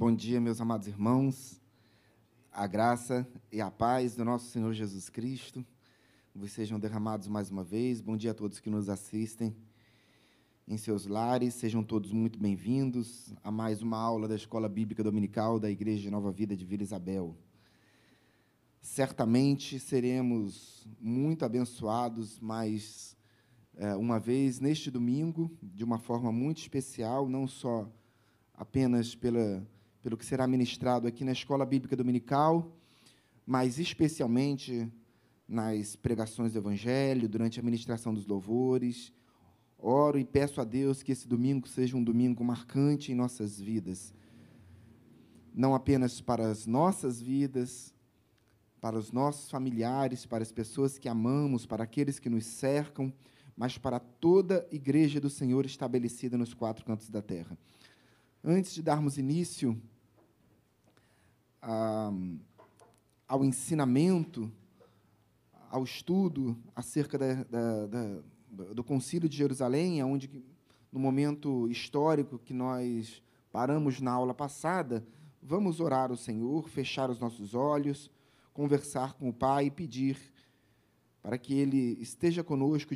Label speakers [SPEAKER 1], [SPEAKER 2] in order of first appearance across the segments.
[SPEAKER 1] Bom dia, meus amados irmãos. A graça e a paz do nosso Senhor Jesus Cristo vos sejam derramados mais uma vez. Bom dia a todos que nos assistem em seus lares. Sejam todos muito bem-vindos a mais uma aula da Escola Bíblica Dominical da Igreja de Nova Vida de Vila Isabel. Certamente seremos muito abençoados mais é, uma vez neste domingo, de uma forma muito especial, não só apenas pela, pelo que será ministrado aqui na Escola Bíblica Dominical, mas especialmente nas pregações do Evangelho, durante a ministração dos louvores. Oro e peço a Deus que esse domingo seja um domingo marcante em nossas vidas, não apenas para as nossas vidas, para os nossos familiares, para as pessoas que amamos, para aqueles que nos cercam, mas para toda a igreja do Senhor estabelecida nos quatro cantos da terra. Antes de darmos início ah, ao ensinamento, ao estudo acerca da, da, da, do Concílio de Jerusalém, onde, no momento histórico que nós paramos na aula passada, vamos orar ao Senhor, fechar os nossos olhos, conversar com o Pai e pedir para que Ele esteja conosco,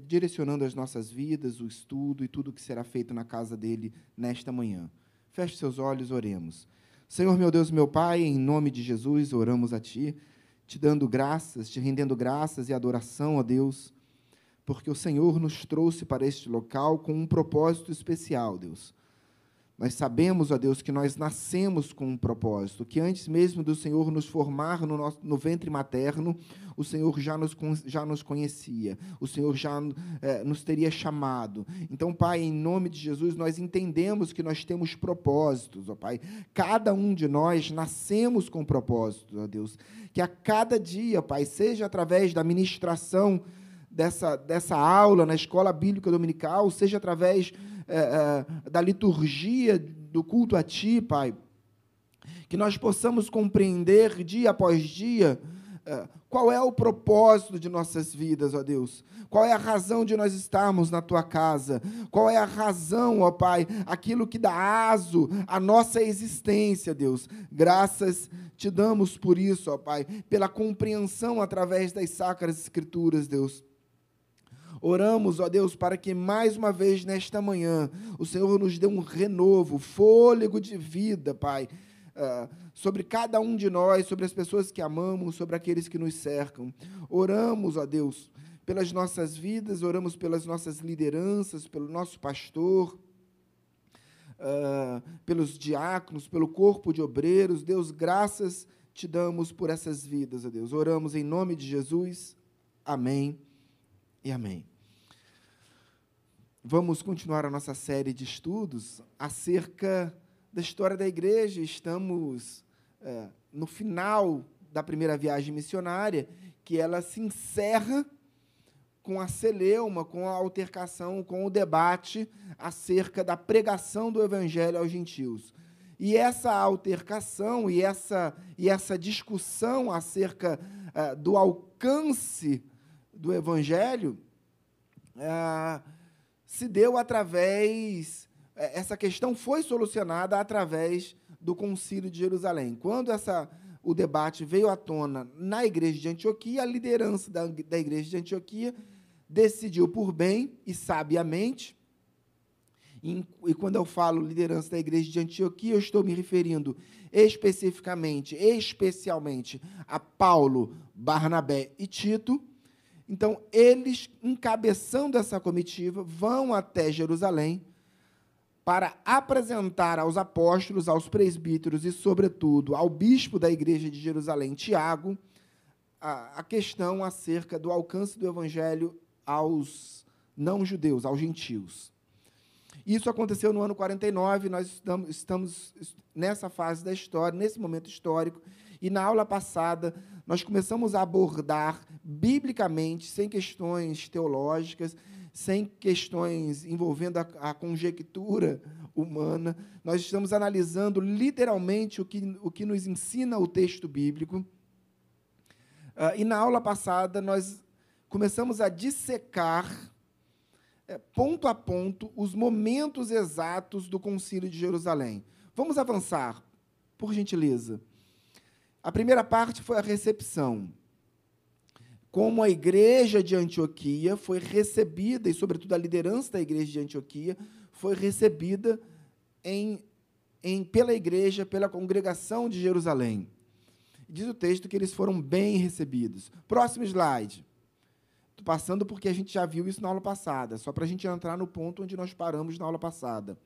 [SPEAKER 1] direcionando as nossas vidas, o estudo e tudo o que será feito na casa dele nesta manhã. Feche seus olhos, oremos. Senhor, meu Deus, meu Pai, em nome de Jesus, oramos a Ti, te dando graças, te rendendo graças e adoração a Deus, porque o Senhor nos trouxe para este local com um propósito especial, Deus nós sabemos, ó Deus, que nós nascemos com um propósito, que antes mesmo do Senhor nos formar no, nosso, no ventre materno, o Senhor já nos, já nos conhecia, o Senhor já é, nos teria chamado. Então, Pai, em nome de Jesus, nós entendemos que nós temos propósitos, ó Pai. Cada um de nós nascemos com propósitos, ó Deus. Que a cada dia, Pai, seja através da ministração dessa, dessa aula na escola bíblica dominical, seja através é, é, da liturgia do culto a Ti, Pai, que nós possamos compreender dia após dia é, qual é o propósito de nossas vidas, ó Deus? Qual é a razão de nós estarmos na tua casa? Qual é a razão, ó Pai, aquilo que dá aso à nossa existência, Deus? Graças te damos por isso, ó Pai, pela compreensão através das sacras escrituras, Deus. Oramos, ó Deus, para que mais uma vez nesta manhã o Senhor nos dê um renovo, fôlego de vida, Pai, uh, sobre cada um de nós, sobre as pessoas que amamos, sobre aqueles que nos cercam. Oramos, ó Deus, pelas nossas vidas, oramos pelas nossas lideranças, pelo nosso pastor. Uh, pelos diáconos, pelo corpo de obreiros, Deus, graças te damos por essas vidas, ó Deus. Oramos em nome de Jesus. Amém e amém. Vamos continuar a nossa série de estudos acerca da história da igreja. Estamos é, no final da primeira viagem missionária, que ela se encerra com a celeuma, com a altercação, com o debate acerca da pregação do evangelho aos gentios. E essa altercação e essa, e essa discussão acerca uh, do alcance do evangelho uh, se deu através. É, essa questão foi solucionada através do Concílio de Jerusalém. Quando essa, o debate veio à tona na igreja de Antioquia, a liderança da, da igreja de Antioquia decidiu por bem e sabiamente. E, e quando eu falo liderança da igreja de Antioquia, eu estou me referindo especificamente, especialmente a Paulo, Barnabé e Tito então, eles, encabeçando essa comitiva, vão até Jerusalém para apresentar aos apóstolos, aos presbíteros e, sobretudo, ao bispo da igreja de Jerusalém, Tiago, a, questão acerca do alcance do evangelho aos não-judeus, aos gentios. Isso aconteceu no ano 49, nós estamos, estamos nessa fase da história, nesse momento histórico, e na aula passada nós começamos a abordar biblicamente, sem questões teológicas, sem questões envolvendo a, a conjectura humana, nós estamos analisando literalmente o que, o que nos ensina o texto bíblico. Uh, e na aula passada nós começamos a dissecar é, ponto a ponto os momentos exatos do Concílio de Jerusalém. Vamos avançar, por gentileza. A primeira parte foi a recepção. Como a igreja de Antioquia foi recebida, e sobretudo a liderança da igreja de Antioquia, foi recebida em, em, pela igreja, pela congregação de Jerusalém. Diz o texto que eles foram bem recebidos. Próximo slide. Estou passando porque a gente já viu isso na aula passada, só para a gente entrar no ponto onde nós paramos na aula passada.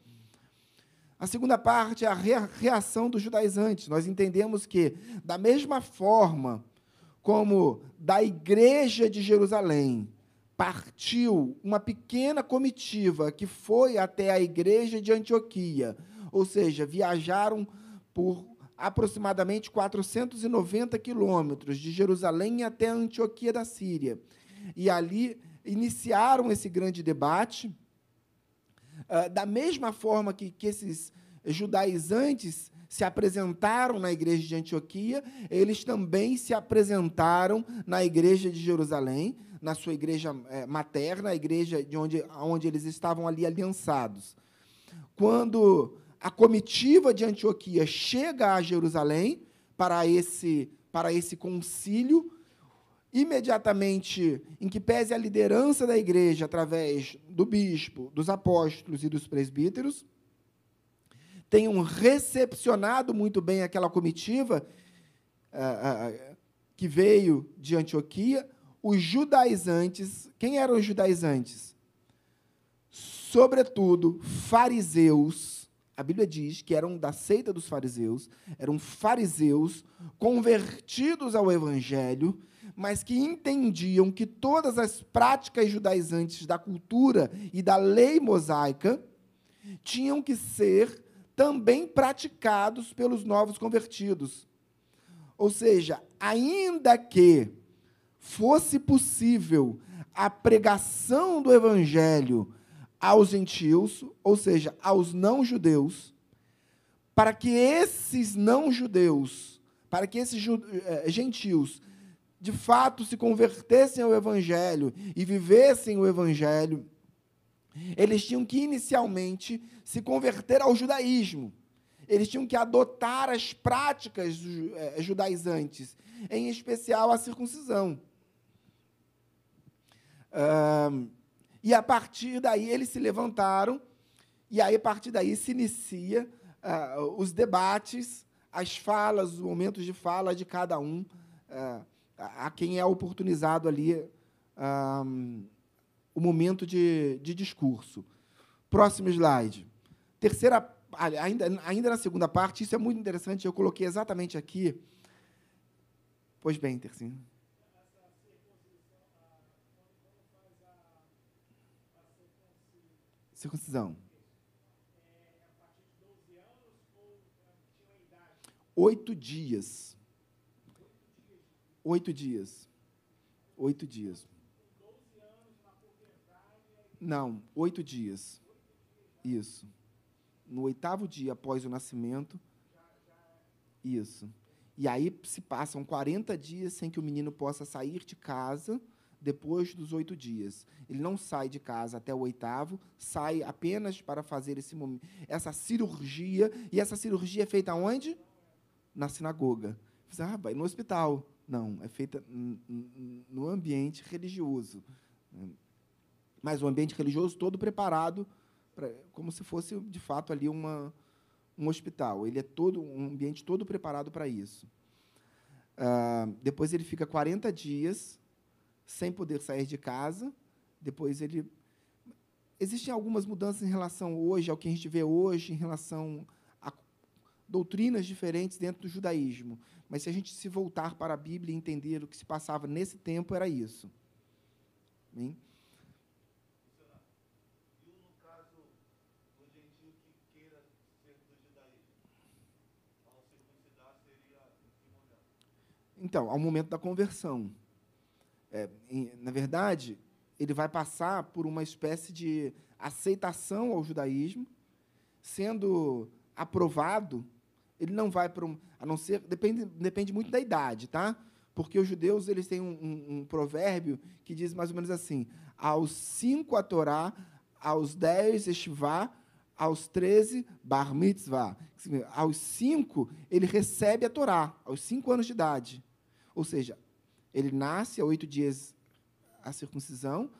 [SPEAKER 1] A segunda parte é a reação dos judaizantes. Nós entendemos que, da mesma forma como da igreja de Jerusalém partiu uma pequena comitiva que foi até a igreja de Antioquia, ou seja, viajaram por aproximadamente 490 quilômetros de Jerusalém até Antioquia da Síria. E ali iniciaram esse grande debate. Uh, da mesma forma que, que esses judaizantes se apresentaram na igreja de Antioquia, eles também se apresentaram na igreja de Jerusalém, na sua igreja é, materna, a igreja de onde, onde eles estavam ali aliançados. Quando a comitiva de Antioquia chega a Jerusalém para esse, para esse concílio, imediatamente, em que pese a liderança da igreja através do bispo, dos apóstolos e dos presbíteros, tenham recepcionado muito bem aquela comitiva uh, uh, que veio de Antioquia, os judaizantes, quem eram os judaizantes? Sobretudo, fariseus, a Bíblia diz que eram da seita dos fariseus, eram fariseus convertidos ao evangelho, mas que entendiam que todas as práticas judaizantes da cultura e da lei mosaica tinham que ser também praticados pelos novos convertidos. Ou seja, ainda que fosse possível a pregação do evangelho aos gentios, ou seja, aos não-judeus, para que esses não-judeus, para que esses eh, gentios, de fato se convertessem ao Evangelho e vivessem o Evangelho, eles tinham que inicialmente se converter ao judaísmo. Eles tinham que adotar as práticas eh, judaizantes, em especial a circuncisão. Uh, e a partir daí eles se levantaram, e aí a partir daí se inicia uh, os debates, as falas, os momentos de fala de cada um, uh, a quem é oportunizado ali um, o momento de, de discurso. Próximo slide. Terceira, ainda, ainda na segunda parte, isso é muito interessante, eu coloquei exatamente aqui. Pois bem, Tercinho. Circuncisão? Oito dias. Oito dias. Oito dias. Não, oito dias. Isso. No oitavo dia após o nascimento. Isso. E aí se passam 40 dias sem que o menino possa sair de casa depois dos oito dias. Ele não sai de casa até o oitavo, sai apenas para fazer esse essa cirurgia. E essa cirurgia é feita onde? Na sinagoga. Ah, vai no hospital. Não, é feita no ambiente religioso. Mas o ambiente religioso todo preparado pra, como se fosse, de fato, ali uma, um hospital. Ele é todo um ambiente todo preparado para isso. Uh, depois ele fica 40 dias sem poder sair de casa. Depois ele. Existem algumas mudanças em relação hoje, ao que a gente vê hoje, em relação a doutrinas diferentes dentro do judaísmo. Mas se a gente se voltar para a Bíblia e entender o que se passava nesse tempo, era isso. Bem? Então, ao momento da conversão. É, em, na verdade, ele vai passar por uma espécie de aceitação ao judaísmo, sendo aprovado, ele não vai para um, a não ser depende depende muito da idade, tá? Porque os judeus eles têm um, um, um provérbio que diz mais ou menos assim: aos cinco a Torá, aos dez estivá, Aos 13, bar mitzvah. Aos 5, ele recebe a Torá, aos 5 anos de idade. Ou seja, ele nasce a oito dias a circuncisão,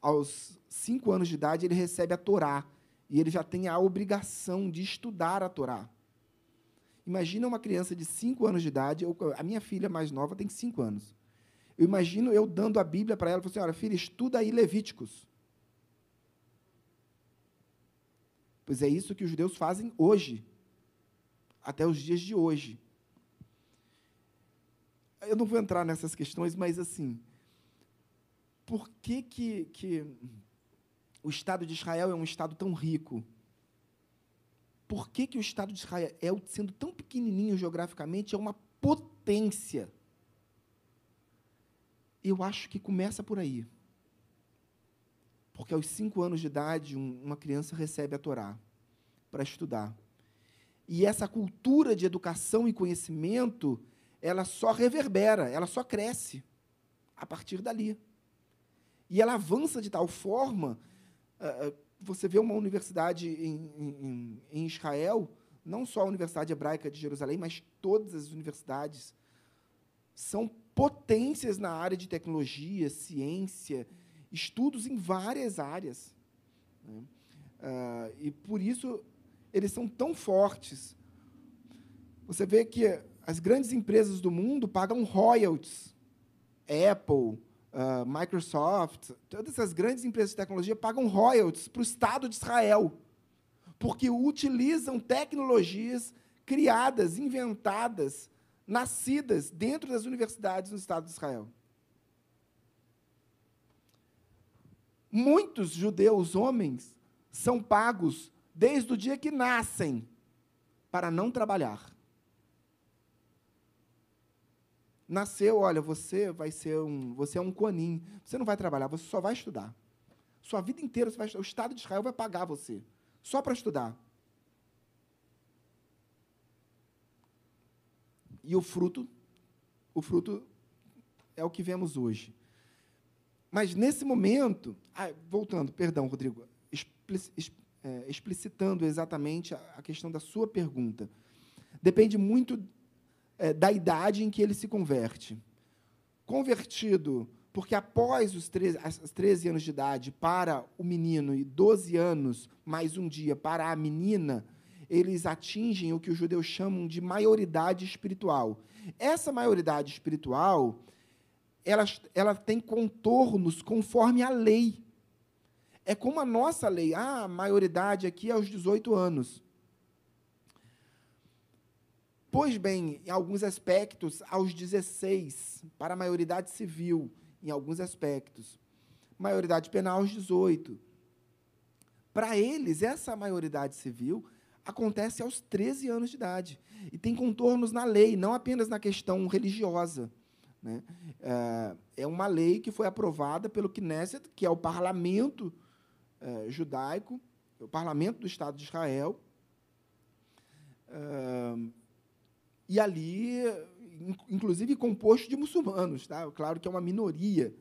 [SPEAKER 1] aos 5 anos de idade ele recebe a Torá, e ele já tem a obrigação de estudar a Torá. Imagina uma criança de 5 anos de idade, eu, a minha filha mais nova tem 5 anos. Eu imagino eu dando a Bíblia para ela, falando assim, olha, filha, estuda aí Levíticos. Pois é isso que os judeus fazem hoje, até os dias de hoje. Eu não vou entrar nessas questões, mas assim, por que, que, que o Estado de Israel é um Estado tão rico? Por que, que o Estado de Israel, sendo tão pequenininho geograficamente, é uma potência? Eu acho que começa por aí. Porque aos cinco anos de idade, uma criança recebe a Torá para estudar. E essa cultura de educação e conhecimento, ela só reverbera, ela só cresce a partir dali. E ela avança de tal forma. Uh, você vê uma universidade em, em, em, Israel, não só a Universidade Hebraica de Jerusalém, mas todas as universidades são potências na área de tecnologia, ciência, estudos em várias áreas. Né? Uh, e por isso eles são tão fortes. Você vê que as grandes empresas do mundo pagam royalties. Apple, uh, Microsoft, todas essas grandes empresas de tecnologia pagam royalties para o Estado de Israel, porque utilizam tecnologias criadas, inventadas, nascidas dentro das universidades no Estado de Israel. Muitos judeus homens são pagos desde o dia que nascem para não trabalhar. Nasceu, olha, você vai ser um, você é um conim. Você não vai trabalhar, você só vai estudar. Sua vida inteira você vai estudar. O Estado de Israel vai pagar você só para estudar. E o fruto, o fruto é o que vemos hoje. Mas nesse momento, ah, voltando, perdão, Rodrigo, é, explicitando exatamente a questão da sua pergunta, depende muito é, da idade em que ele se converte. Convertido, porque após os 13, os 13 anos de idade para o menino e 12 anos mais um dia para a menina, eles atingem o que os judeus chamam de maioridade espiritual. Essa maioridade espiritual, ela, ela tem contornos conforme a lei. É como a nossa lei. Ah, a maioridade aqui é aos 18 anos. Pois bem, em alguns aspectos, aos 16, para a maioridade civil, em alguns aspectos. Maioridade penal aos 18. Para eles, essa maioridade civil acontece aos 13 anos de idade. E tem contornos na lei, não apenas na questão religiosa. Né? É, é uma lei que foi aprovada pelo Knesset, que é o parlamento é, judaico, o parlamento do Estado de Israel. É, e ali, inclusive composto de muçulmanos, tá? Claro que é uma minoria,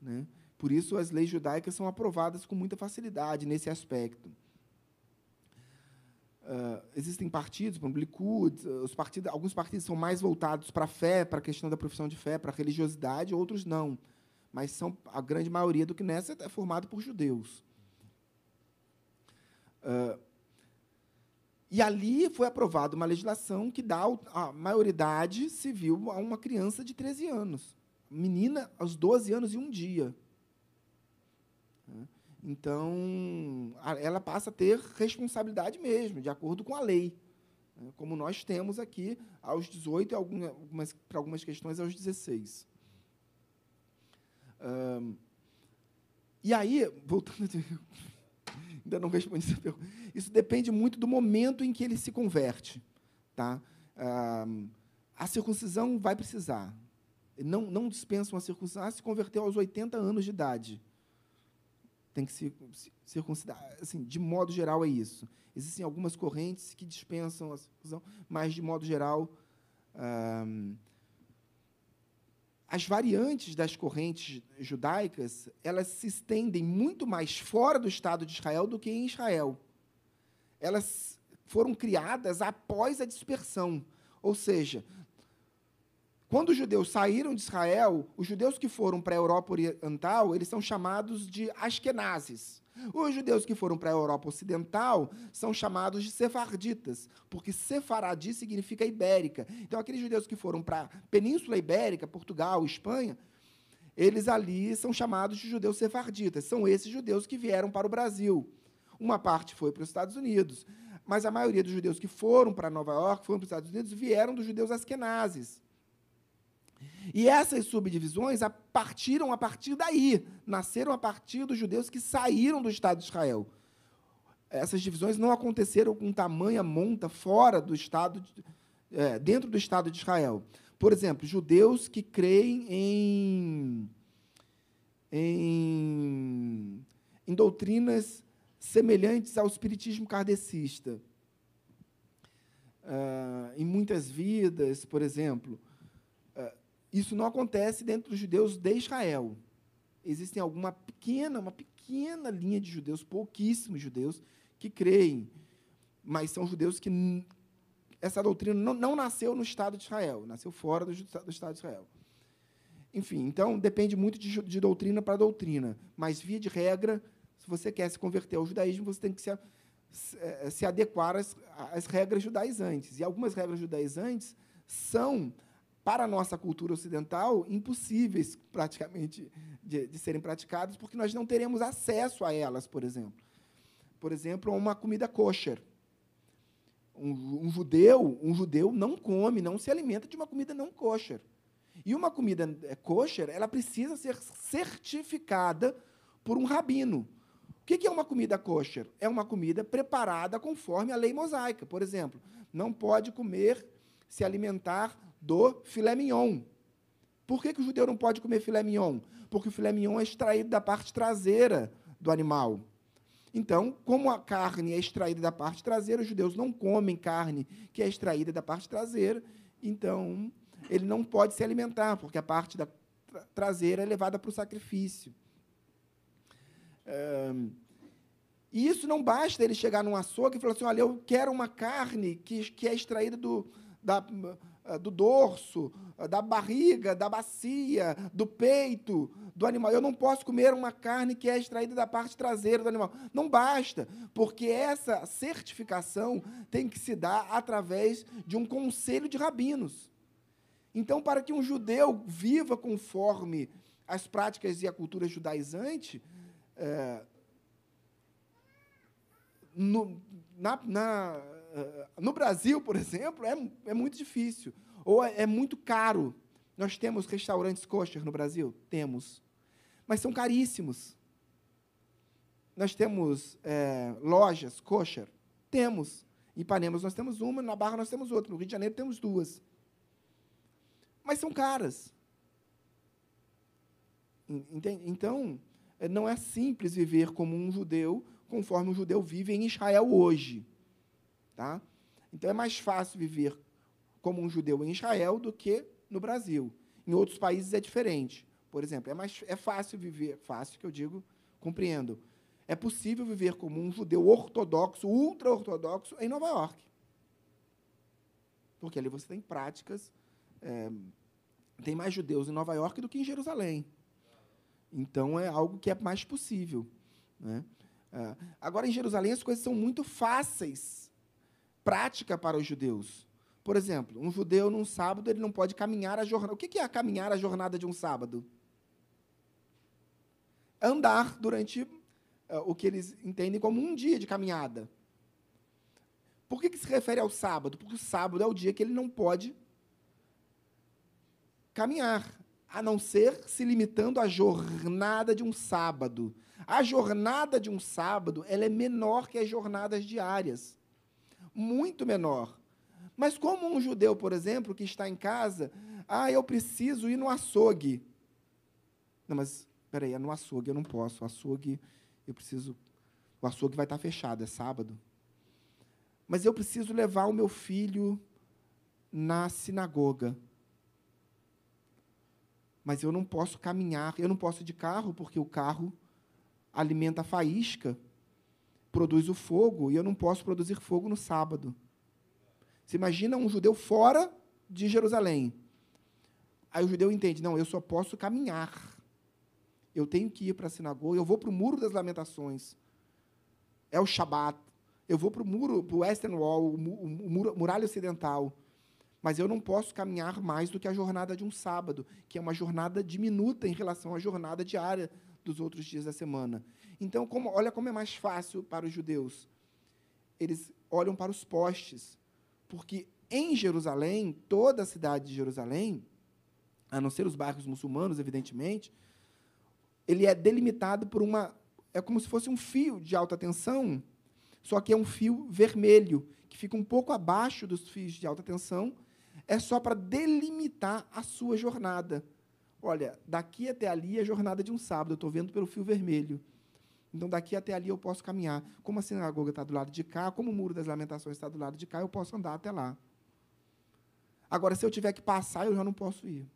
[SPEAKER 1] né? Por isso as leis judaicas são aprovadas com muita facilidade nesse aspecto. Uh, existem partidos, como Likud, os partidos, alguns partidos são mais voltados para a fé, para a questão da profissão de fé, para a religiosidade, outros não. Mas são a grande maioria do que nessa é formado por judeus. Uh, e ali foi aprovada uma legislação que dá a maioridade civil a uma criança de 13 anos. Menina aos 12 anos e um dia. Então, ela passa a ter responsabilidade mesmo, de acordo com a lei. Né? Como nós temos aqui aos 18 e algumas, para algumas questões aos 16. e aí, voltando ainda não respondi essa pergunta. Isso depende muito do momento em que ele se converte. Tá? Ah, a circuncisão vai precisar. Não, não dispensa uma circuncisão. Ah, se converteu aos 80 anos de idade. Tem que se circuncidar. Assim, de modo geral, é isso. Existem algumas correntes que dispensam a circuncisão, mas, de modo geral, ah, as variantes das correntes judaicas elas se estendem muito mais fora do Estado de Israel do que em Israel. elas foram criadas após a dispersão. Ou seja, quando os judeus saíram de Israel, os judeus que foram para a Europa Oriental, eles são chamados de Askenazes. Os judeus que foram para a Europa Ocidental são chamados de sefarditas, porque sefaradi significa ibérica. Então, aqueles judeus que foram para a Península Ibérica, Portugal, Espanha, eles ali são chamados de judeus sefarditas. São esses judeus que vieram para o Brasil. Uma parte foi para os Estados Unidos, mas a maioria dos judeus que foram para Nova York, foram para os Estados Unidos, vieram dos judeus askenazes. E essas subdivisões partiram a partir daí, nasceram a partir dos judeus que saíram do Estado de Israel. Essas divisões não aconteceram com tamanha monta fora do Estado, é, dentro do Estado de Israel. Por exemplo, judeus que creem em, em, em doutrinas semelhantes ao espiritismo kardecista. Uh, em muitas vidas, por exemplo, isso não acontece dentro dos judeus de Israel. Existem alguma pequena, uma pequena linha de judeus, pouquíssimos judeus, que creem, mas são judeus que essa doutrina não, não nasceu no Estado de Israel, nasceu fora do, do Estado de Israel. Enfim, então depende muito de, de doutrina para doutrina, mas via de regra, se você quer se converter ao judaísmo, você tem que se, se, eh, se adequar às, às regras judaizantes. E algumas regras judaizantes são para a nossa cultura ocidental, impossíveis praticamente de, de, serem praticadas, porque nós não teremos acesso a elas, por exemplo. Por exemplo, uma comida kosher. Um, um, judeu, um judeu não come, não se alimenta de uma comida não kosher. E uma comida é, kosher, ela precisa ser certificada por um rabino. O que é uma comida kosher? É uma comida preparada conforme a lei mosaica. Por exemplo, não pode comer, se alimentar do filé mignon. Por que, que o judeu não pode comer filé mignon? Porque o filé mignon é extraído da parte traseira do animal. Então, como a carne é extraída da parte traseira, os judeus não comem carne que é extraída da parte traseira, então ele não pode se alimentar, porque a parte da traseira é levada para o sacrifício. e isso não basta ele chegar num açougue e falar assim: olha, eu quero uma carne que, que é extraída do, da, do dorso, ah, da barriga, da bacia, do peito do animal. Eu não posso comer uma carne que é extraída da parte traseira do animal. Não basta, porque essa certificação tem que se dar através de um conselho de rabinos. Então, para que um judeu viva conforme as práticas e a cultura judaizante, é, no, na, na ah, no Brasil, por exemplo, é, é muito difícil. Ou é, é muito caro. Nós temos restaurantes kosher no Brasil? Temos. Mas são caríssimos. Nós temos é, lojas kosher? Temos. Em Ipanema nós temos uma, na Barra nós temos outra, no Rio de Janeiro temos duas. Mas são caras. Então, é, não é simples viver como um judeu, conforme um judeu vive em Israel hoje. Tá? Então é mais fácil viver como um judeu em Israel do que no Brasil. Em outros países é diferente. Por exemplo, é mais é fácil viver, fácil que eu digo, compreendo. É possível viver como um judeu ortodoxo, ultra-ortodoxo, em Nova York. Porque ali você tem práticas. É, tem mais judeus em Nova York do que em Jerusalém. Então é algo que é mais possível. Né? É, agora, em Jerusalém, as coisas são muito fáceis prática para os judeus. Por exemplo, um judeu num sábado ele não pode caminhar a jornada. O que é caminhar a jornada de um sábado? Andar durante uh, o que eles entendem como um dia de caminhada. Por que, que se refere ao sábado? Porque o sábado é o dia que ele não pode caminhar, a não ser se limitando à jornada de um sábado. A jornada de um sábado ela é menor que as jornadas diárias muito menor. Mas como um judeu, por exemplo, que está em casa, ah, eu preciso ir no açougue. Não, mas peraí, é no açougue, eu não posso. O açougue, eu preciso. O açougue vai estar fechado, é sábado. Mas eu preciso levar o meu filho na sinagoga. Mas eu não posso caminhar, eu não posso ir de carro, porque o carro alimenta a faísca produz o fogo e eu não posso produzir fogo no sábado. Você imagina um judeu fora de Jerusalém. Aí o judeu entende: não, eu só posso caminhar. Eu tenho que ir para a sinagoga, eu vou para o Muro das Lamentações. É o Shabat. Eu vou para o muro, para o Western Wall, o, muralha ocidental. Mas eu não posso caminhar mais do que a jornada de um sábado, que é uma jornada diminuta em relação à jornada diária dos outros dias da semana. Então, como, olha como é mais fácil para os judeus. Eles olham para os postes, porque em Jerusalém, toda a cidade de Jerusalém, a não ser os bairros muçulmanos, evidentemente, ele é delimitado por uma. É como se fosse um fio de alta tensão, só que é um fio vermelho, que fica um pouco abaixo dos fios de alta tensão, é só para delimitar a sua jornada. Olha, daqui até ali é jornada de um sábado, eu estou vendo pelo fio vermelho. Então, daqui até ali eu posso caminhar. Como a sinagoga está do lado de cá, como o muro das lamentações está do lado de cá, eu posso andar até lá. Agora, se eu tiver que passar, eu já não posso ir.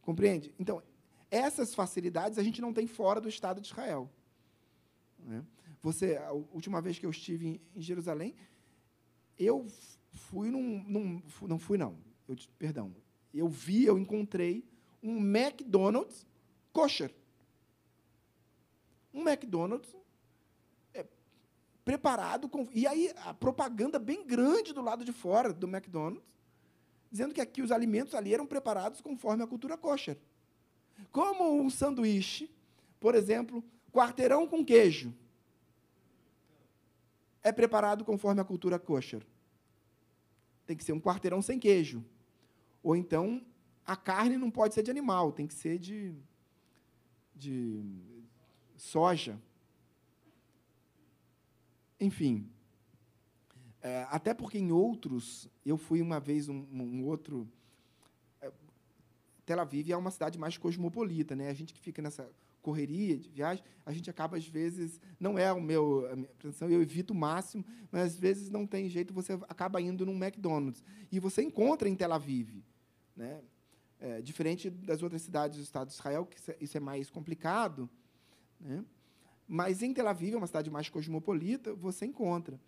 [SPEAKER 1] Compreende? Então, essas facilidades a gente não tem fora do Estado de Israel. Né? Você, a última vez que eu estive em Jerusalém, eu fui num, num não fui não, eu, perdão, eu vi, eu encontrei um McDonald's kosher. Um McDonald's é, preparado com. E aí, a propaganda bem grande do lado de fora do McDonald's, dizendo que aqui os alimentos ali eram preparados conforme a cultura kosher. Como um sanduíche, por exemplo, quarteirão com queijo, é preparado conforme a cultura kosher. Tem que ser um quarteirão sem queijo. Ou então, a carne não pode ser de animal, tem que ser de, de soja. Enfim. É, até porque em outros, eu fui uma vez um, um outro. É, Tel Aviv é uma cidade mais cosmopolita, né? A gente que fica nessa correria de viagem, a gente acaba às vezes não é o meu a minha pretensão, eu evito o máximo, mas às vezes não tem jeito, você acaba indo num McDonald's e você encontra em Tel Aviv, né? É, diferente das outras cidades do Estado de Israel, que isso é mais complicado, né? Mas em Tel Aviv, é uma cidade mais cosmopolita, você encontra.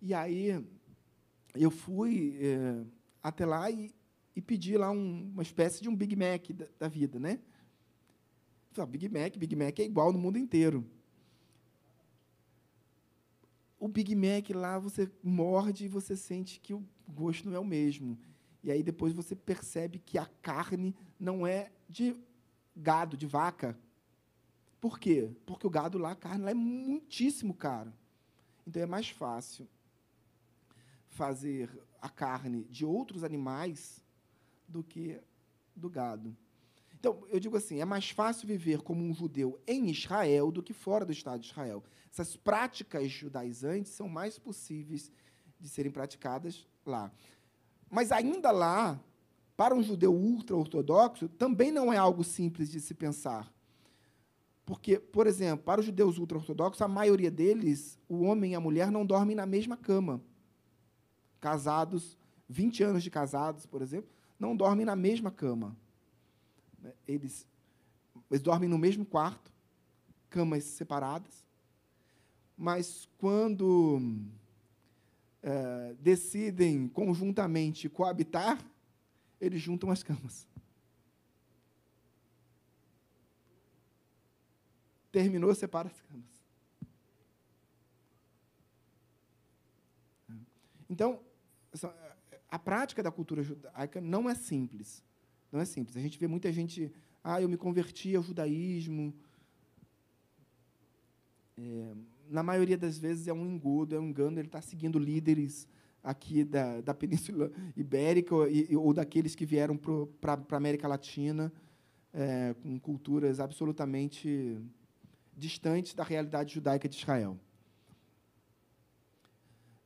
[SPEAKER 1] E aí eu fui é, até lá e, e pedi lá um, uma espécie de um Big Mac da, da vida, né? Falei, Big Mac, Big Mac é igual no mundo inteiro. O Big Mac lá você morde e você sente que o gosto não é o mesmo. E aí depois você percebe que a carne não é de gado, de vaca, por quê? Porque o gado lá, a carne lá é muitíssimo caro. Então é mais fácil fazer a carne de outros animais do que do gado. Então, eu digo assim, é mais fácil viver como um judeu em Israel do que fora do Estado de Israel. Essas práticas judaizantes são mais possíveis de serem praticadas lá. Mas ainda lá, para um judeu ultra-ortodoxo, também não é algo simples de se pensar. Porque, por exemplo, para os judeus ultra-ortodoxos, a maioria deles, o homem e a mulher não dormem na mesma cama. Casados, 20 anos de casados, por exemplo, não dormem na mesma cama. Eles, eles dormem no mesmo quarto, camas separadas. Mas quando é, decidem conjuntamente coabitar, eles juntam as camas. terminou, separa as camas. Então, a prática da cultura judaica não é simples. Não é simples. A gente vê muita gente, ah, eu me converti ao judaísmo. É, na maioria das vezes é um engodo, é um engano, ele está seguindo líderes aqui da, da Península Ibérica ou, ou daqueles que vieram para a América Latina é, com culturas absolutamente distantes da realidade judaica de Israel.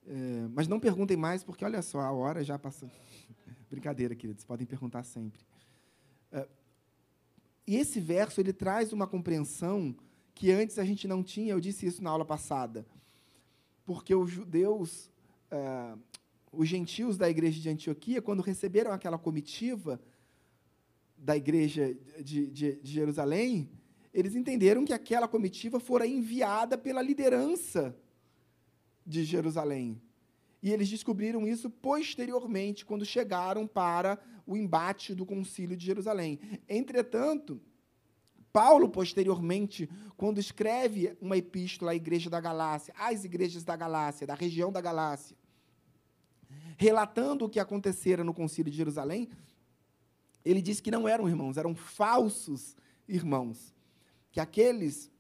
[SPEAKER 1] É, mas não perguntem mais, porque olha só, a hora já passou. Brincadeira, queridos, podem perguntar sempre. É, e esse verso ele traz uma compreensão que antes a gente não tinha, eu disse isso na aula passada, porque os judeus, é, os gentios da igreja de Antioquia, quando receberam aquela comitiva da igreja de, de, de Jerusalém, eles entenderam que aquela comitiva fora enviada pela liderança de Jerusalém. E eles descobriram isso posteriormente, quando chegaram para o embate do concílio de Jerusalém. Entretanto, Paulo, posteriormente, quando escreve uma epístola à igreja da Galácia, às igrejas da Galácia, da região da Galácia, relatando o que acontecera no concílio de Jerusalém, ele diz que não eram irmãos, eram falsos irmãos. Que aqueles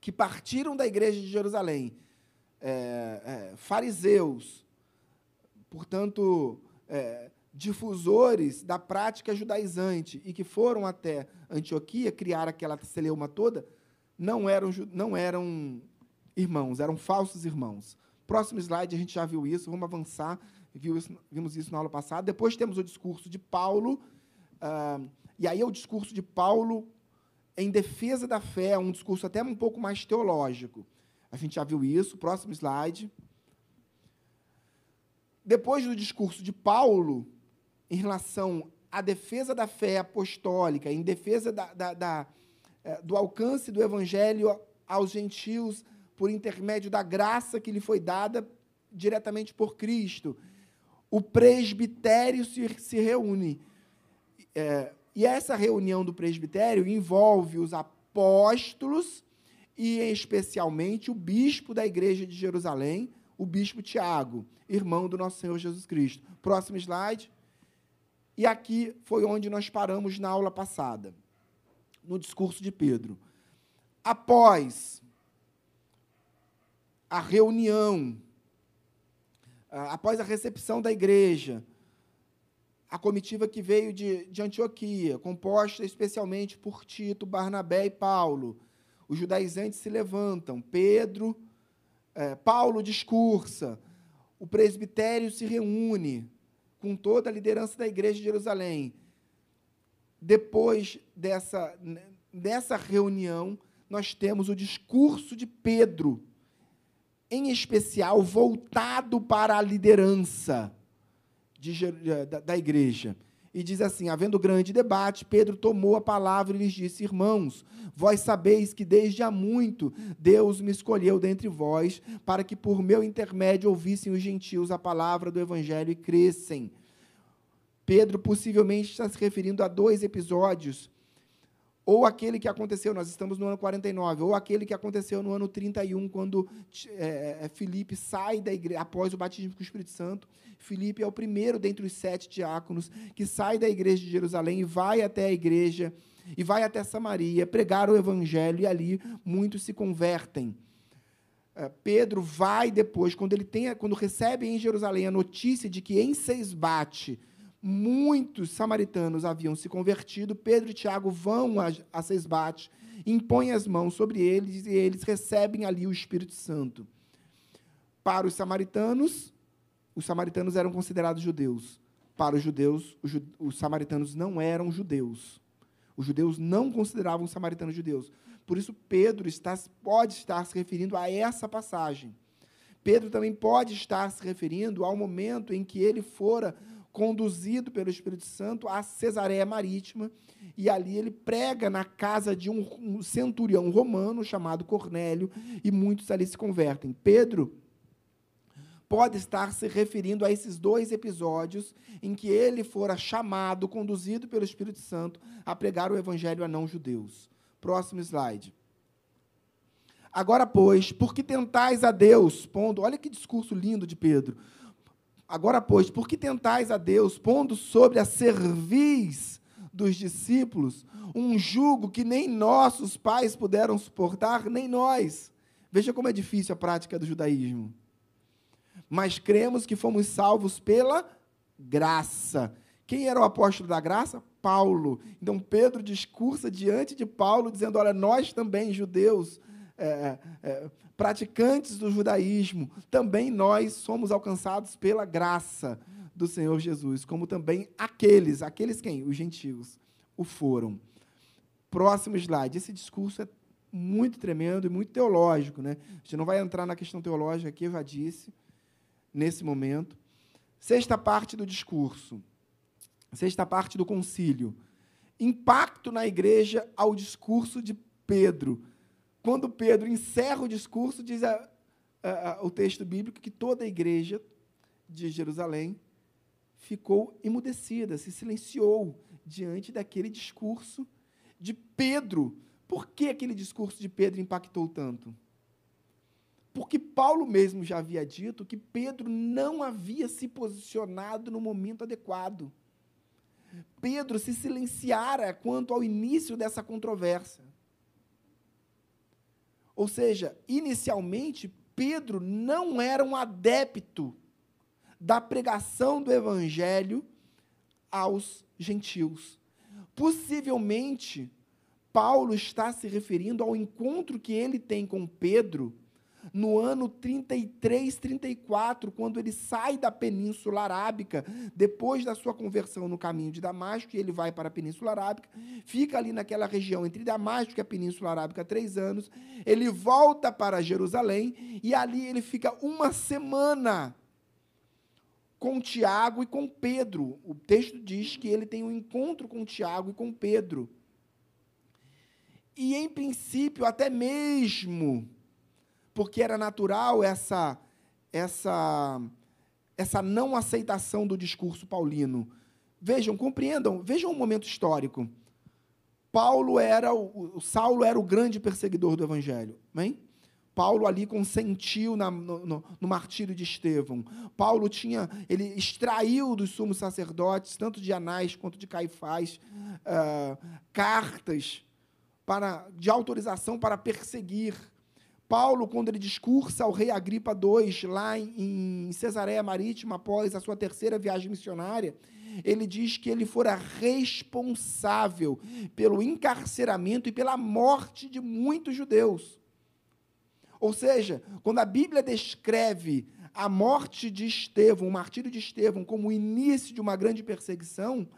[SPEAKER 1] que partiram da igreja de Jerusalém, é, é, fariseus, portanto, é, difusores da prática judaizante e que foram até Antioquia criar aquela celeuma toda, não eram, não eram irmãos, eram falsos irmãos. Próximo slide, a gente já viu isso, vamos avançar, vimos isso na aula passada. Depois temos o discurso de Paulo, uh, e aí é o discurso de Paulo em defesa da fé, um discurso até um pouco mais teológico. A gente já viu isso, próximo slide. Depois do discurso de Paulo, em relação à defesa da fé apostólica, em defesa da, da, da, é, do alcance do evangelho aos gentios por intermédio da graça que lhe foi dada diretamente por Cristo, o presbitério se, se reúne. É, e essa reunião do presbitério envolve os apóstolos e, especialmente, o bispo da igreja de Jerusalém, o bispo Tiago, irmão do nosso Senhor Jesus Cristo. Próximo slide. E aqui foi onde nós paramos na aula passada, no discurso de Pedro. Após a reunião, após a recepção da igreja, a comitiva que veio de, de Antioquia, composta especialmente por Tito, Barnabé e Paulo, os judaizantes se levantam, Pedro, é, Paulo discursa, o presbitério se reúne, com toda a liderança da igreja de Jerusalém. Depois dessa, dessa reunião, nós temos o discurso de Pedro, em especial voltado para a liderança de, da, da igreja. E diz assim: havendo grande debate, Pedro tomou a palavra e lhes disse: Irmãos, vós sabeis que desde há muito Deus me escolheu dentre vós, para que por meu intermédio ouvissem os gentios a palavra do evangelho e crescem. Pedro possivelmente está se referindo a dois episódios ou aquele que aconteceu, nós estamos no ano 49, ou aquele que aconteceu no ano 31, quando é, é, sai da igreja, após o batismo com o Espírito Santo. Filipe é o primeiro dentre os sete diáconos que sai da igreja de Jerusalém e vai até a igreja, e vai até Samaria, pregar o evangelho, e ali muitos se convertem. É, Pedro vai depois, quando ele tem, quando recebe em Jerusalém a notícia de que em Seisbate, muitos samaritanos haviam se convertido, Pedro e Tiago vão a, a Sesbate, impõem as mãos sobre eles e eles recebem ali o Espírito Santo. Para os samaritanos, os samaritanos eram considerados judeus. Para os judeus, os, os samaritanos não eram judeus. Os judeus não consideravam os samaritanos judeus. Por isso, Pedro está, pode estar se referindo a essa passagem. Pedro também pode estar se referindo ao momento em que ele fora conduzido pelo Espírito Santo a Cesareia Marítima, e ali ele prega na casa de um centurião romano chamado Cornélio, e muitos ali se convertem. Pedro pode estar se referindo a esses dois episódios em que ele fora chamado, conduzido pelo Espírito Santo, a pregar o evangelho a não-judeus. Próximo slide. Agora, pois, por que tentais a Deus, pondo, olha que discurso lindo de Pedro, Agora, pois, por que tentais a Deus, pondo sobre a cerviz dos discípulos um jugo que nem nossos pais puderam suportar, nem nós? Veja como é difícil a prática do judaísmo. Mas cremos que fomos salvos pela graça. Quem era o apóstolo da graça? Paulo. Então Pedro discursa diante de Paulo, dizendo: Olha, nós também, judeus, é, é, praticantes do judaísmo, também nós somos alcançados pela graça do Senhor Jesus, como também aqueles, aqueles quem? Os gentios, o foram. Próximo slide. Esse discurso é muito tremendo e muito teológico. Né? A gente não vai entrar na questão teológica aqui, eu já disse, nesse momento. Sexta parte do discurso. Sexta parte do concílio. Impacto na igreja ao discurso de Pedro. Quando Pedro encerra o discurso, diz a, a, a, o texto bíblico que toda a igreja de Jerusalém ficou emudecida, se silenciou diante daquele discurso de Pedro. Por que aquele discurso de Pedro impactou tanto? Porque Paulo mesmo já havia dito que Pedro não havia se posicionado no momento adequado. Pedro se silenciara quanto ao início dessa controvérsia. Ou seja, inicialmente, Pedro não era um adepto da pregação do evangelho aos gentios. Possivelmente, Paulo está se referindo ao encontro que ele tem com Pedro no ano 33, 34, quando ele sai da Península Arábica, depois da sua conversão no caminho de Damasco, e ele vai para a Península Arábica, fica ali naquela região entre Damasco e a Península Arábica três anos, ele volta para Jerusalém, e ali ele fica uma semana com Tiago e com Pedro. O texto diz que ele tem um encontro com Tiago e com Pedro. E, em princípio, até mesmo porque era natural essa, essa, essa não aceitação do discurso paulino. Vejam, compreendam, vejam um momento histórico. Paulo era o, o Saulo era o grande perseguidor do evangelho? Paulo ali consentiu na, no, no, no, martírio de Estevão. Paulo tinha, ele extraiu dos sumos sacerdotes, tanto de Anás quanto de Caifás, uh, cartas para, de autorização para perseguir Paulo, quando ele discursa ao rei Agripa II, lá em Cesareia Marítima, após a sua terceira viagem missionária, ele diz que ele fora responsável pelo encarceramento e pela morte de muitos judeus. Ou seja, quando a Bíblia descreve a morte de Estevão, o martírio de Estevão, como o início de uma grande perseguição,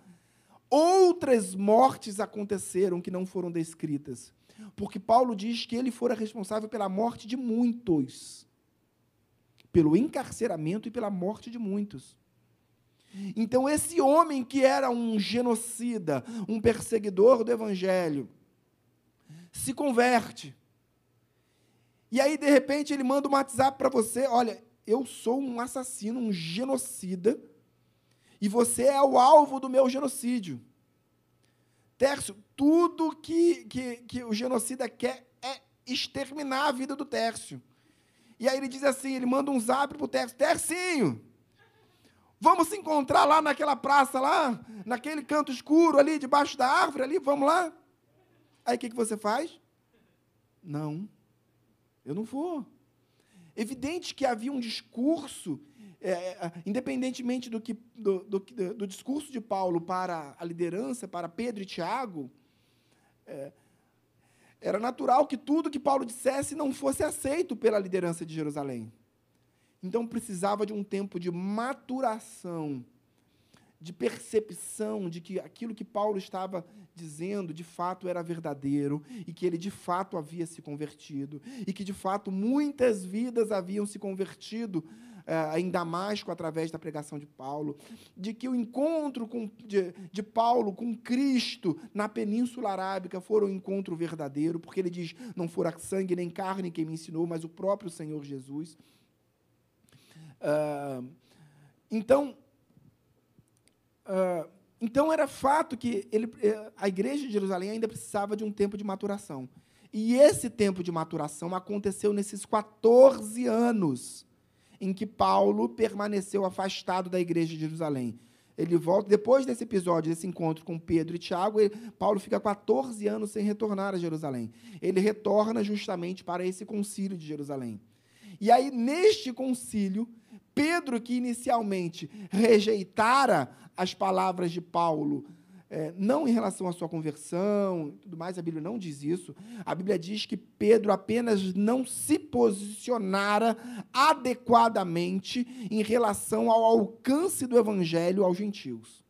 [SPEAKER 1] outras mortes aconteceram que não foram descritas. Porque Paulo diz que ele fora responsável pela morte de muitos, pelo encarceramento e pela morte de muitos. Então, esse homem que era um genocida, um perseguidor do evangelho, se converte. E aí, de repente, ele manda um WhatsApp para você: olha, eu sou um assassino, um genocida, e você é o alvo do meu genocídio. Tércio, tudo que, que, que o genocida quer é exterminar a vida do Tércio. E aí ele diz assim, ele manda um zap para o Tércio, Tercinho, vamos se encontrar lá naquela praça lá, naquele canto escuro ali, debaixo da árvore ali, vamos lá? Aí o que, que você faz? Não, eu não vou. Evidente que havia um discurso é, é, independentemente do, que, do, do, do, discurso de Paulo para a liderança, para Pedro e Tiago, é, era natural que tudo que Paulo dissesse não fosse aceito pela liderança de Jerusalém. Então precisava de um tempo de maturação, de percepção de que aquilo que Paulo estava dizendo de fato era verdadeiro e que ele de fato havia se convertido e que de fato muitas vidas haviam se convertido em Damasco através da pregação de Paulo, de que o encontro com, de, de Paulo com Cristo na Península Arábica foi um encontro verdadeiro, porque ele diz: não fora sangue nem carne quem me ensinou, mas o próprio Senhor Jesus. Uh, então, uh, então era fato que ele, a igreja de Jerusalém ainda precisava de um tempo de maturação. E esse tempo de maturação aconteceu nesses 14 anos em que Paulo permaneceu afastado da igreja de Jerusalém. Ele volta, depois desse episódio, desse encontro com Pedro e Tiago, ele, Paulo fica 14 anos sem retornar a Jerusalém. Ele retorna justamente para esse concílio de Jerusalém. E aí, neste concílio, Pedro, que inicialmente rejeitara as palavras de Paulo é, não em relação à sua conversão, tudo mais, a Bíblia não diz isso. A Bíblia diz que Pedro apenas não se posicionara adequadamente em relação ao alcance do evangelho aos gentios.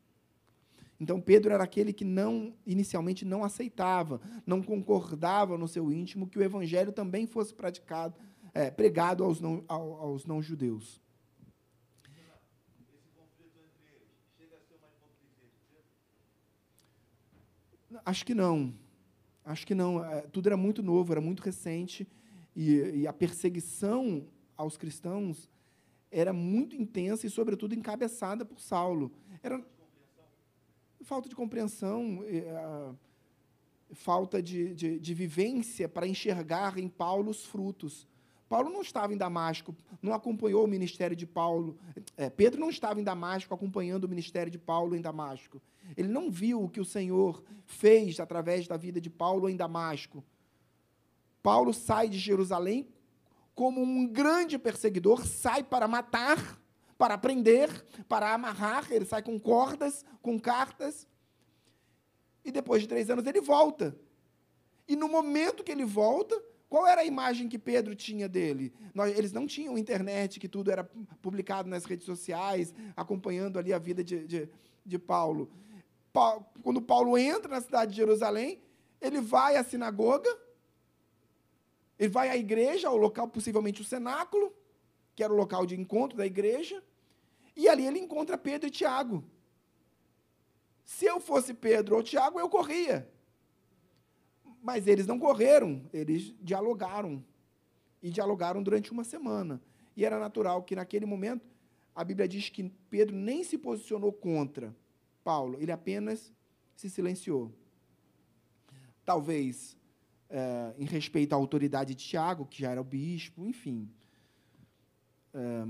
[SPEAKER 1] Então Pedro era aquele que não inicialmente não aceitava, não concordava no seu íntimo que o evangelho também fosse praticado, é, pregado aos não, aos não judeus. Acho que não. Acho que não. É, tudo era muito novo, era muito recente. E, e a perseguição aos cristãos era muito intensa e, sobretudo, encabeçada por Saulo. Era falta de compreensão, falta de, de, de vivência para enxergar em Paulo os frutos. Paulo não estava em Damasco, não acompanhou o ministério de Paulo. É, Pedro não estava em Damasco acompanhando o ministério de Paulo em Damasco. Ele não viu o que o Senhor fez através da vida de Paulo em Damasco. Paulo sai de Jerusalém como um grande perseguidor, sai para matar, para prender, para amarrar. Ele sai com cordas, com cartas. E depois de três anos ele volta. E no momento que ele volta, qual era a imagem que Pedro tinha dele? Eles não tinham internet, que tudo era publicado nas redes sociais, acompanhando ali a vida de, de, de Paulo. Paulo. Quando Paulo entra na cidade de Jerusalém, ele vai à sinagoga, ele vai à igreja, ao local, possivelmente o cenáculo, que era o local de encontro da igreja, e ali ele encontra Pedro e Tiago. Se eu fosse Pedro ou Tiago, eu corria. Mas eles não correram, eles dialogaram. E dialogaram durante uma semana. E era natural que, naquele momento, a Bíblia diz que Pedro nem se posicionou contra Paulo, ele apenas se silenciou. Talvez é, em respeito à autoridade de Tiago, que já era o bispo, enfim. É,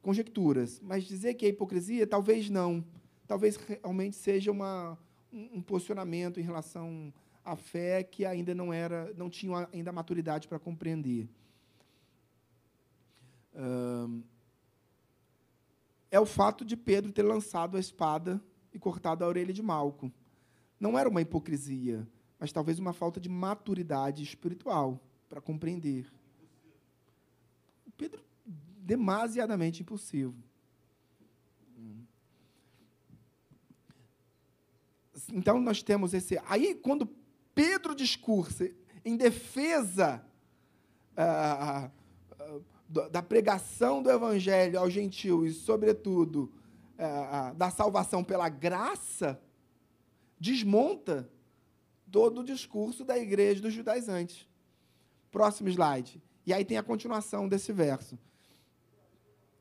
[SPEAKER 1] conjecturas. Mas dizer que é hipocrisia, talvez não. Talvez realmente seja uma, um, um posicionamento em relação a fé que ainda não era, não tinham ainda a maturidade para compreender. é o fato de Pedro ter lançado a espada e cortado a orelha de Malco. Não era uma hipocrisia, mas talvez uma falta de maturidade espiritual para compreender. Pedro demasiadamente impulsivo. Então nós temos esse. Aí quando Pedro discursa em defesa ah, ah, da pregação do evangelho aos gentios, e, sobretudo, ah, da salvação pela graça, desmonta todo o discurso da igreja dos judaizantes. Próximo slide. E aí tem a continuação desse verso,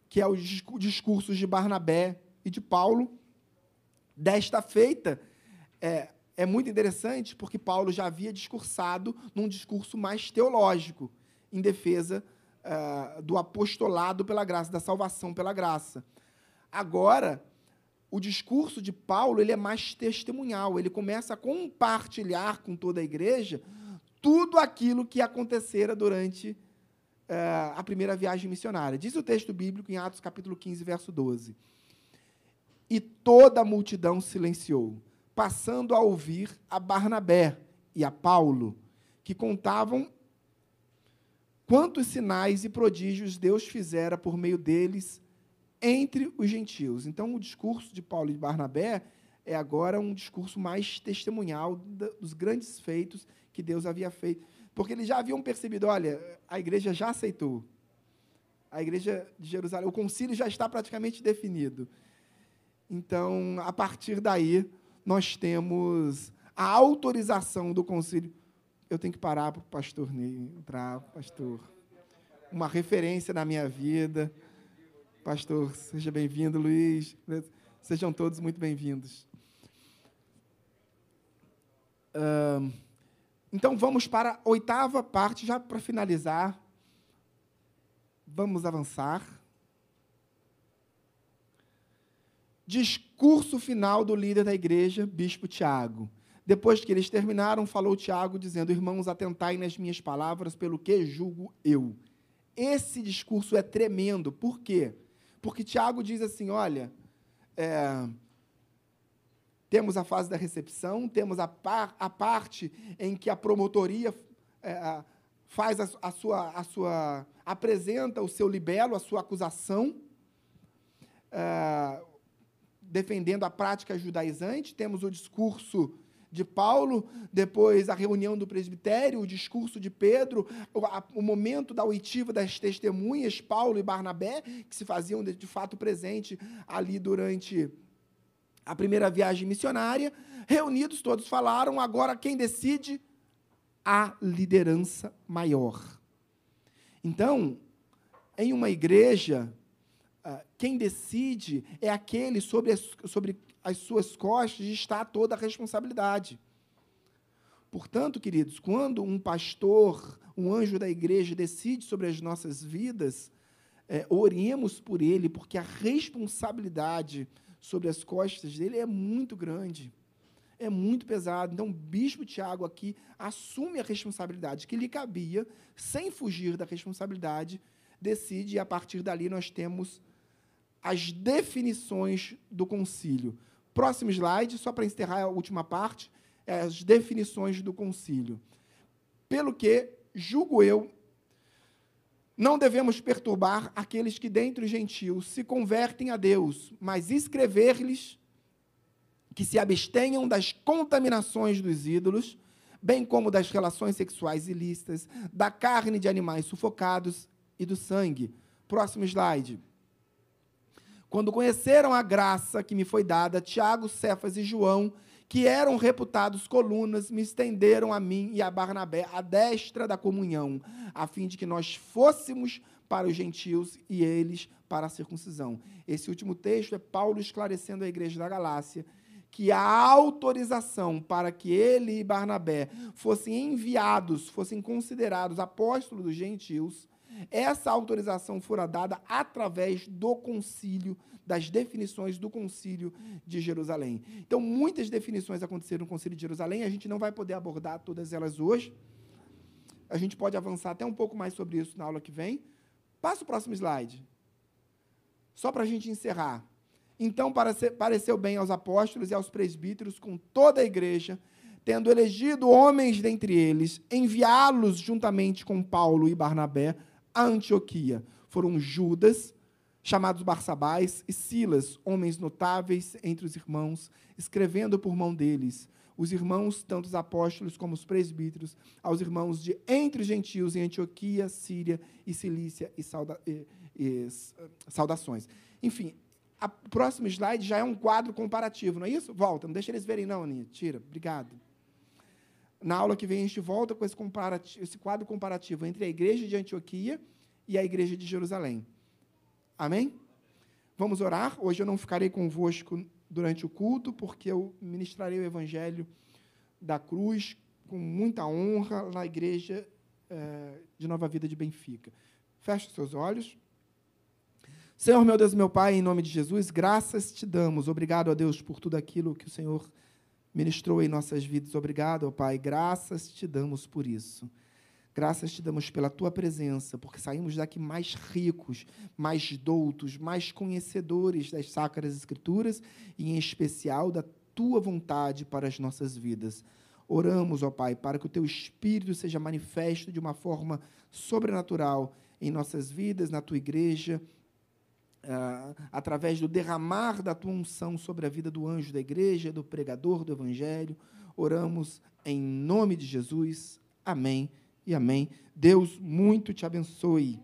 [SPEAKER 1] que é o discurso de Barnabé e de Paulo. Desta feita, é, é muito interessante porque Paulo já havia discursado num discurso mais teológico, em defesa uh, do apostolado pela graça, da salvação pela graça. Agora, o discurso de Paulo ele é mais testemunhal, ele começa a compartilhar com toda a igreja tudo aquilo que acontecera durante uh, a primeira viagem missionária. Diz o texto bíblico em Atos capítulo 15, verso 12. E toda a multidão silenciou passando a ouvir a Barnabé e a Paulo, que contavam quantos sinais e prodígios Deus fizera por meio deles entre os gentios. Então, o discurso de Paulo e de Barnabé é agora um discurso mais testemunhal dos grandes feitos que Deus havia feito. Porque eles já haviam percebido: olha, a igreja já aceitou. A igreja de Jerusalém, o concílio já está praticamente definido. Então, a partir daí, nós temos a autorização do concílio. Eu tenho que parar para o pastor Ney entrar, pastor. Uma referência na minha vida. Pastor, seja bem-vindo, Luiz. Sejam todos muito bem-vindos. então vamos para a oitava parte, já para finalizar. Vamos avançar. Discurso final do líder da igreja, bispo Tiago. Depois que eles terminaram, falou Tiago, dizendo: Irmãos, atentai nas minhas palavras, pelo que julgo eu. Esse discurso é tremendo. Por quê? Porque Tiago diz assim: olha, é, temos a fase da recepção, temos a, par, a parte em que a promotoria é, faz a, a, sua, a sua. apresenta o seu libelo, a sua acusação. É, defendendo a prática judaizante, temos o discurso de Paulo, depois a reunião do presbitério, o discurso de Pedro, o, a, o momento da oitiva das testemunhas, Paulo e Barnabé, que se faziam de, de fato presente ali durante a primeira viagem missionária, reunidos, todos falaram, agora quem decide? A liderança maior. Então, em uma igreja, quem decide é aquele sobre as, sobre as suas costas está toda a responsabilidade. Portanto, queridos, quando um pastor, um anjo da igreja decide sobre as nossas vidas, é, oremos por ele, porque a responsabilidade sobre as costas dele é muito grande, é muito pesado. Então, o bispo Tiago aqui assume a responsabilidade que lhe cabia, sem fugir da responsabilidade, decide, e a partir dali nós temos as definições do concílio. Próximo slide, só para encerrar a última parte, é as definições do concílio. Pelo que, julgo eu, não devemos perturbar aqueles que, dentre os gentios, se convertem a Deus, mas escrever-lhes que se abstenham das contaminações dos ídolos, bem como das relações sexuais ilícitas, da carne de animais sufocados e do sangue. Próximo slide. Quando conheceram a graça que me foi dada, Tiago, Cefas e João, que eram reputados colunas, me estenderam a mim e a Barnabé a destra da comunhão, a fim de que nós fôssemos para os gentios e eles para a circuncisão. Esse último texto é Paulo esclarecendo à igreja da Galácia que a autorização para que ele e Barnabé fossem enviados, fossem considerados apóstolos dos gentios, essa autorização fora dada através do concílio, das definições do concílio de Jerusalém. Então, muitas definições aconteceram no concílio de Jerusalém, a gente não vai poder abordar todas elas hoje. A gente pode avançar até um pouco mais sobre isso na aula que vem. Passa o próximo slide. Só para a gente encerrar. Então, pareceu bem aos apóstolos e aos presbíteros com toda a igreja, tendo elegido homens dentre eles, enviá-los juntamente com Paulo e Barnabé a Antioquia. Foram Judas, chamados Barsabás, e Silas, homens notáveis entre os irmãos, escrevendo por mão deles. Os irmãos, tanto os apóstolos como os presbíteros, aos irmãos de entre os gentios em Antioquia, Síria e Cilícia, e, sauda, e, e saudações. Enfim, o próximo slide já é um quadro comparativo, não é isso? Volta, não deixa eles verem, não, Aninha. Tira, obrigado. Na aula que vem, a gente volta com esse, esse quadro comparativo entre a igreja de Antioquia e a igreja de Jerusalém. Amém? Vamos orar. Hoje eu não ficarei convosco durante o culto, porque eu ministrarei o evangelho da cruz com muita honra na igreja eh, de Nova Vida de Benfica. Feche seus olhos. Senhor, meu Deus, meu Pai, em nome de Jesus, graças te damos. Obrigado a Deus por tudo aquilo que o Senhor ministrou em nossas vidas. Obrigado, ó Pai. Graças te damos por isso. Graças te damos pela tua presença, porque saímos daqui mais ricos, mais doutos, mais conhecedores das sacras escrituras e, em especial, da tua vontade para as nossas vidas. Oramos, ó Pai, para que o teu espírito seja manifesto de uma forma sobrenatural em nossas vidas, na tua igreja, uh, através do derramar da tua unção sobre a vida do anjo da igreja, do pregador do evangelho. Oramos em nome de Jesus. Amém e amém. Deus muito te abençoe.